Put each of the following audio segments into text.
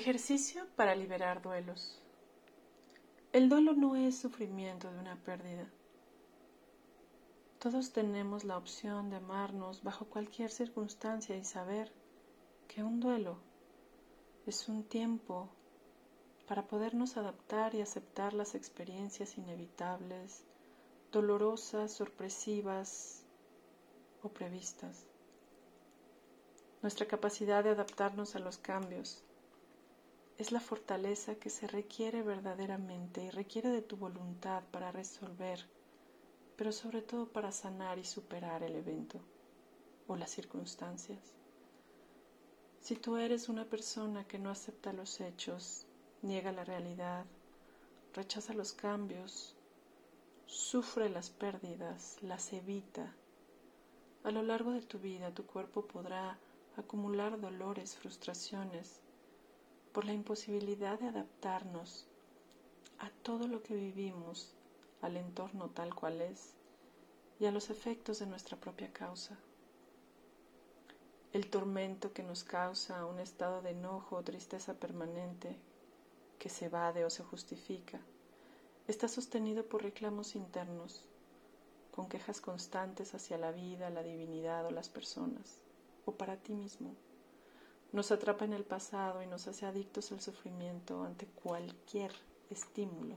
Ejercicio para liberar duelos. El duelo no es sufrimiento de una pérdida. Todos tenemos la opción de amarnos bajo cualquier circunstancia y saber que un duelo es un tiempo para podernos adaptar y aceptar las experiencias inevitables, dolorosas, sorpresivas o previstas. Nuestra capacidad de adaptarnos a los cambios es la fortaleza que se requiere verdaderamente y requiere de tu voluntad para resolver, pero sobre todo para sanar y superar el evento o las circunstancias. Si tú eres una persona que no acepta los hechos, niega la realidad, rechaza los cambios, sufre las pérdidas, las evita, a lo largo de tu vida tu cuerpo podrá acumular dolores, frustraciones, por la imposibilidad de adaptarnos a todo lo que vivimos, al entorno tal cual es y a los efectos de nuestra propia causa. El tormento que nos causa un estado de enojo o tristeza permanente que se evade o se justifica está sostenido por reclamos internos, con quejas constantes hacia la vida, la divinidad o las personas, o para ti mismo nos atrapa en el pasado y nos hace adictos al sufrimiento ante cualquier estímulo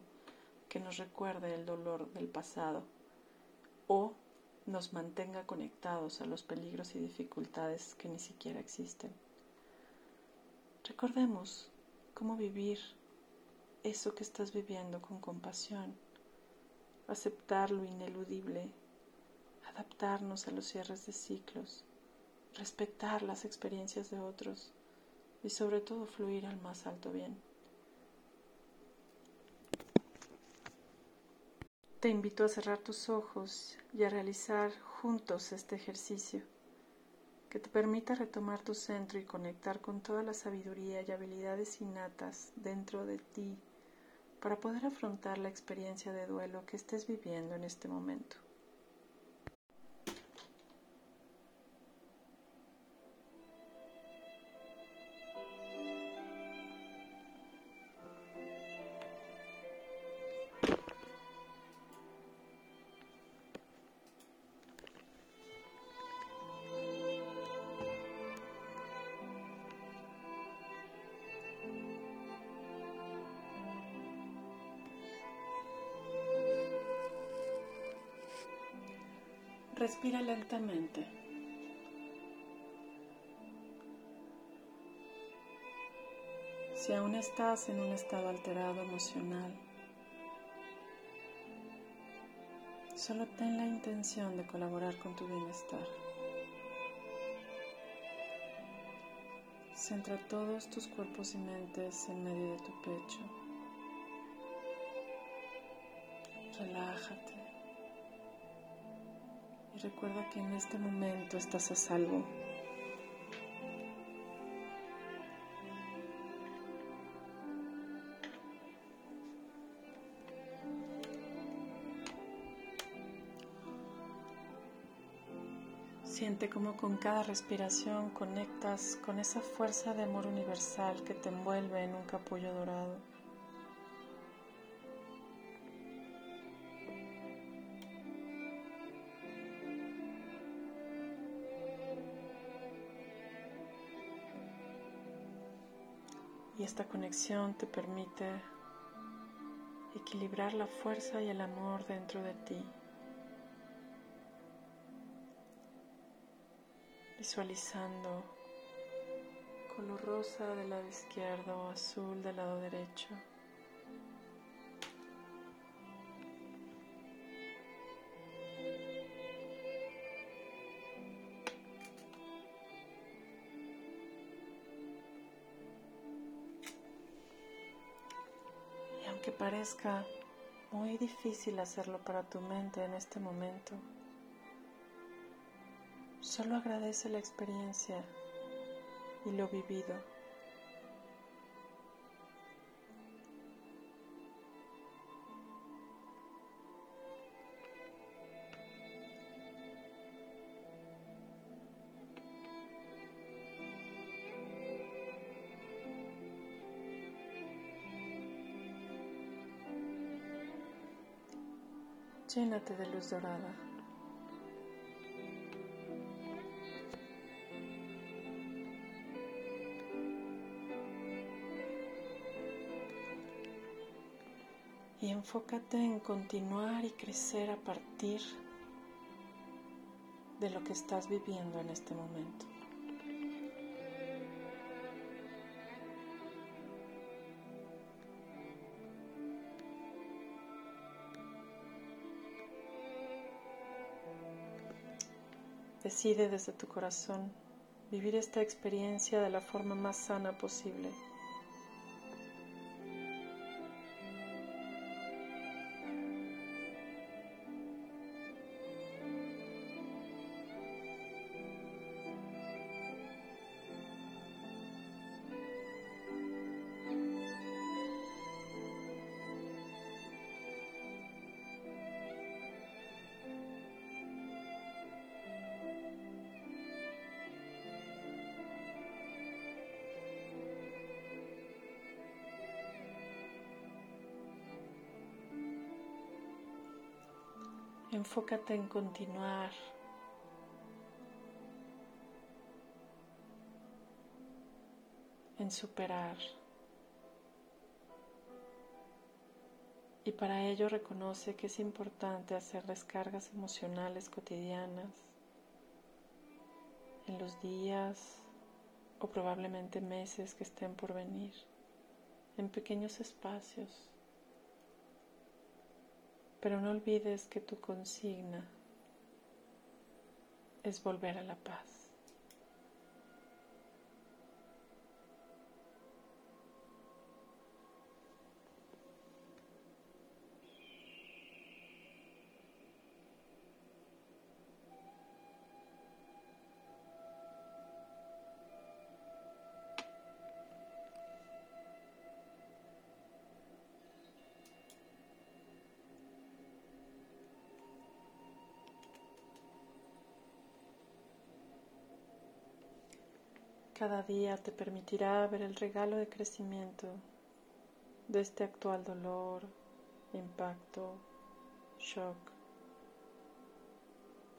que nos recuerde el dolor del pasado o nos mantenga conectados a los peligros y dificultades que ni siquiera existen. Recordemos cómo vivir eso que estás viviendo con compasión, aceptar lo ineludible, adaptarnos a los cierres de ciclos respetar las experiencias de otros y sobre todo fluir al más alto bien. Te invito a cerrar tus ojos y a realizar juntos este ejercicio que te permita retomar tu centro y conectar con toda la sabiduría y habilidades innatas dentro de ti para poder afrontar la experiencia de duelo que estés viviendo en este momento. Respira lentamente. Si aún estás en un estado alterado emocional, solo ten la intención de colaborar con tu bienestar. Centra todos tus cuerpos y mentes en medio de tu pecho. Relájate recuerda que en este momento estás a salvo. Siente como con cada respiración conectas con esa fuerza de amor universal que te envuelve en un capullo dorado. Y esta conexión te permite equilibrar la fuerza y el amor dentro de ti. Visualizando color rosa del lado izquierdo, azul del lado derecho. Parezca muy difícil hacerlo para tu mente en este momento, solo agradece la experiencia y lo vivido. Llénate de luz dorada. Y enfócate en continuar y crecer a partir de lo que estás viviendo en este momento. Decide desde tu corazón vivir esta experiencia de la forma más sana posible. Enfócate en continuar. En superar. Y para ello reconoce que es importante hacer descargas emocionales cotidianas en los días o probablemente meses que estén por venir, en pequeños espacios pero no olvides que tu consigna es volver a la paz. Cada día te permitirá ver el regalo de crecimiento de este actual dolor, impacto, shock,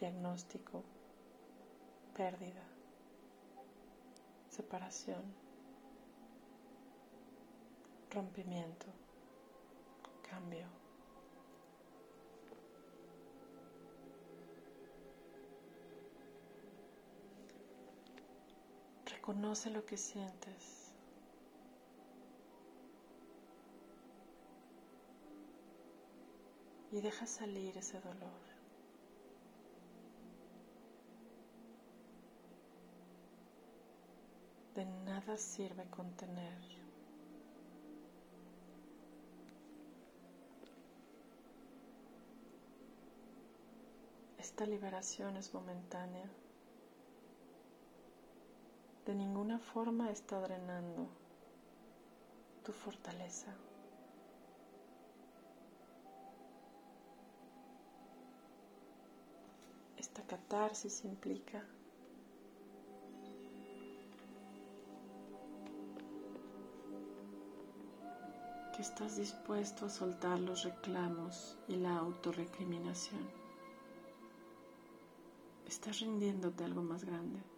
diagnóstico, pérdida, separación, rompimiento, cambio. Conoce lo que sientes. Y deja salir ese dolor. De nada sirve contener. Esta liberación es momentánea de ninguna forma está drenando tu fortaleza. Esta catarsis implica que estás dispuesto a soltar los reclamos y la autorrecriminación. Estás rindiéndote algo más grande.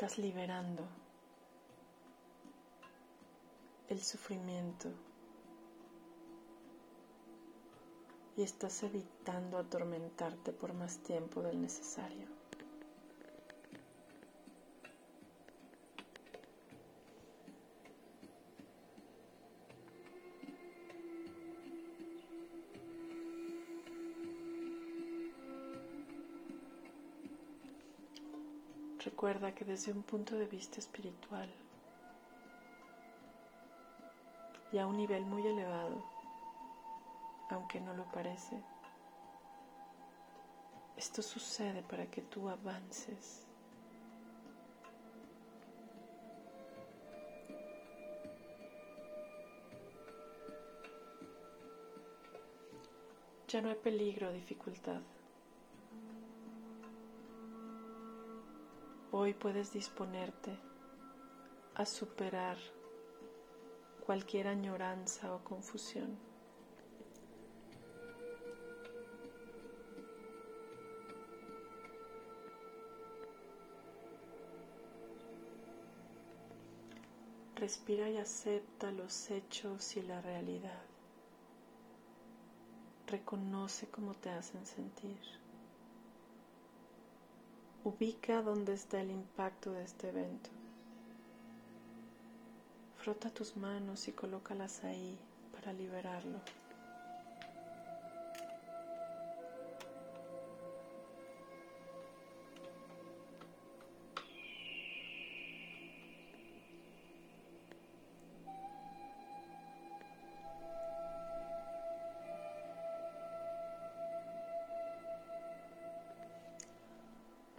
Estás liberando el sufrimiento y estás evitando atormentarte por más tiempo del necesario. Recuerda que desde un punto de vista espiritual y a un nivel muy elevado, aunque no lo parece, esto sucede para que tú avances. Ya no hay peligro o dificultad. Hoy puedes disponerte a superar cualquier añoranza o confusión. Respira y acepta los hechos y la realidad. Reconoce cómo te hacen sentir. Ubica dónde está el impacto de este evento. Frota tus manos y colócalas ahí para liberarlo.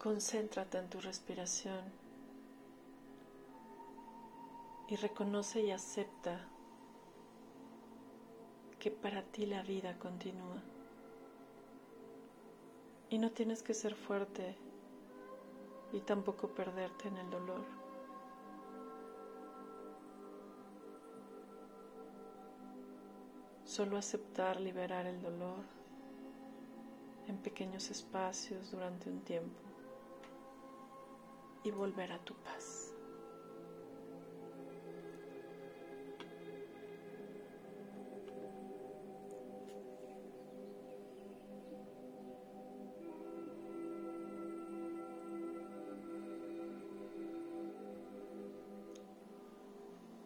Concéntrate en tu respiración y reconoce y acepta que para ti la vida continúa. Y no tienes que ser fuerte y tampoco perderte en el dolor. Solo aceptar liberar el dolor en pequeños espacios durante un tiempo y volver a tu paz.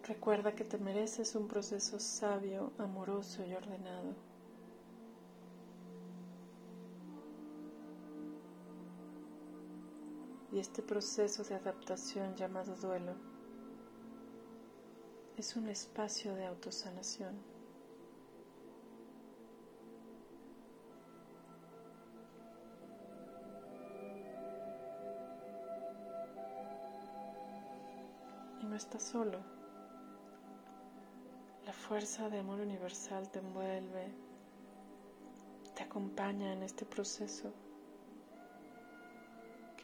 Recuerda que te mereces un proceso sabio, amoroso y ordenado. Y este proceso de adaptación llamado duelo es un espacio de autosanación. Y no estás solo. La fuerza de amor universal te envuelve, te acompaña en este proceso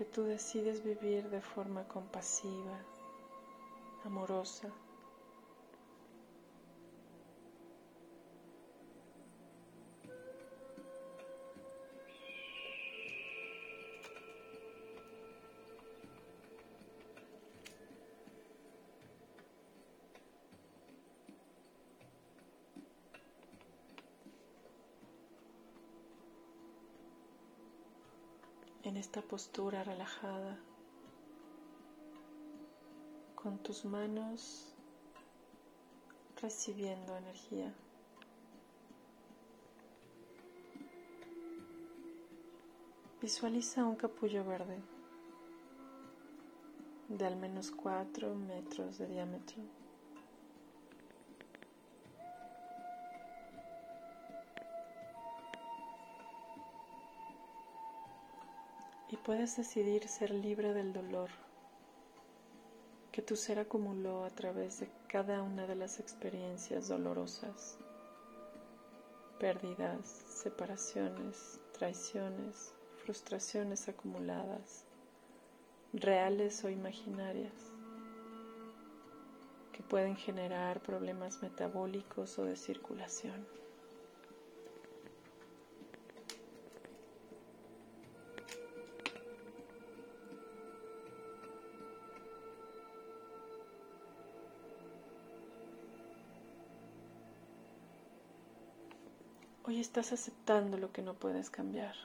que tú decides vivir de forma compasiva, amorosa. En esta postura relajada, con tus manos recibiendo energía. Visualiza un capullo verde de al menos 4 metros de diámetro. Y puedes decidir ser libre del dolor que tu ser acumuló a través de cada una de las experiencias dolorosas, pérdidas, separaciones, traiciones, frustraciones acumuladas, reales o imaginarias, que pueden generar problemas metabólicos o de circulación. Hoy estás aceptando lo que no puedes cambiar.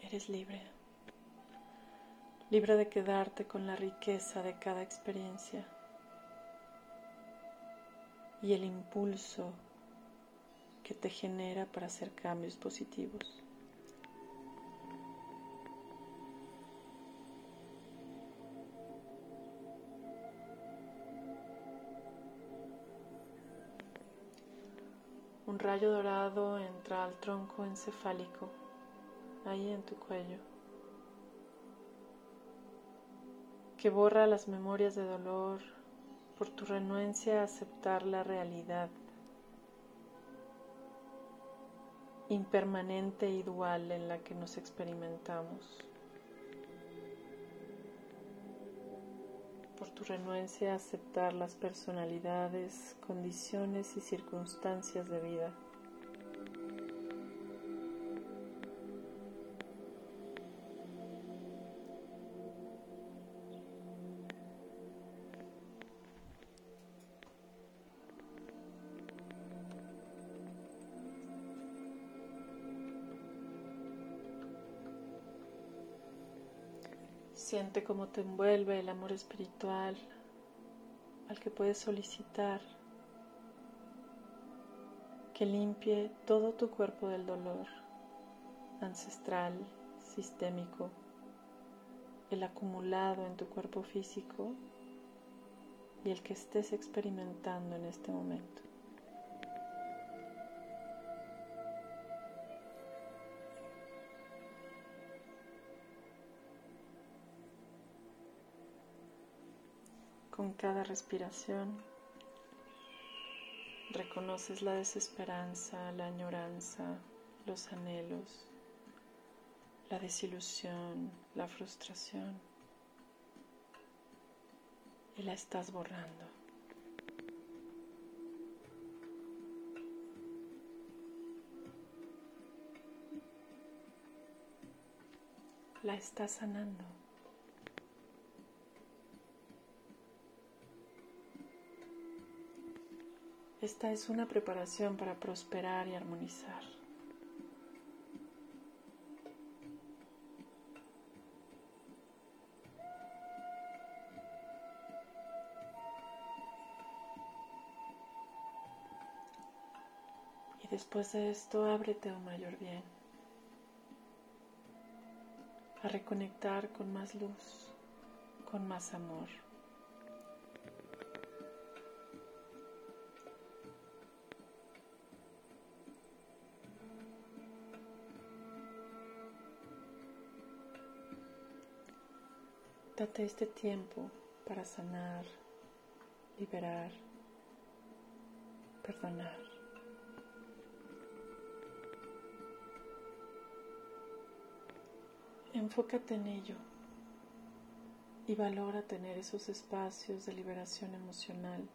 Eres libre libre de quedarte con la riqueza de cada experiencia y el impulso que te genera para hacer cambios positivos. un rayo dorado entra al tronco encefálico, ahí en tu cuello, que borra las memorias de dolor por tu renuencia a aceptar la realidad impermanente y dual en la que nos experimentamos. por tu renuencia a aceptar las personalidades, condiciones y circunstancias de vida. Siente cómo te envuelve el amor espiritual al que puedes solicitar que limpie todo tu cuerpo del dolor ancestral, sistémico, el acumulado en tu cuerpo físico y el que estés experimentando en este momento. Con cada respiración reconoces la desesperanza, la añoranza, los anhelos, la desilusión, la frustración y la estás borrando. La estás sanando. Esta es una preparación para prosperar y armonizar. Y después de esto, ábrete a un mayor bien, a reconectar con más luz, con más amor. Date este tiempo para sanar, liberar, perdonar. Enfócate en ello y valora tener esos espacios de liberación emocional,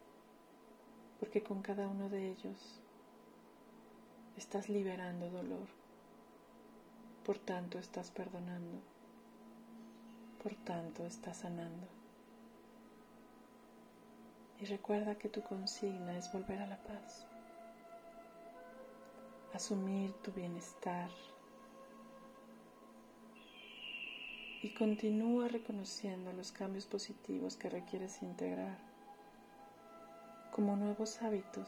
porque con cada uno de ellos estás liberando dolor, por tanto estás perdonando por tanto está sanando. Y recuerda que tu consigna es volver a la paz, asumir tu bienestar y continúa reconociendo los cambios positivos que requieres integrar como nuevos hábitos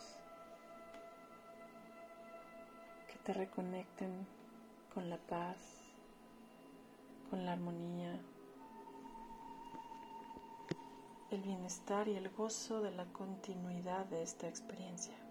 que te reconecten con la paz, con la armonía, el bienestar y el gozo de la continuidad de esta experiencia.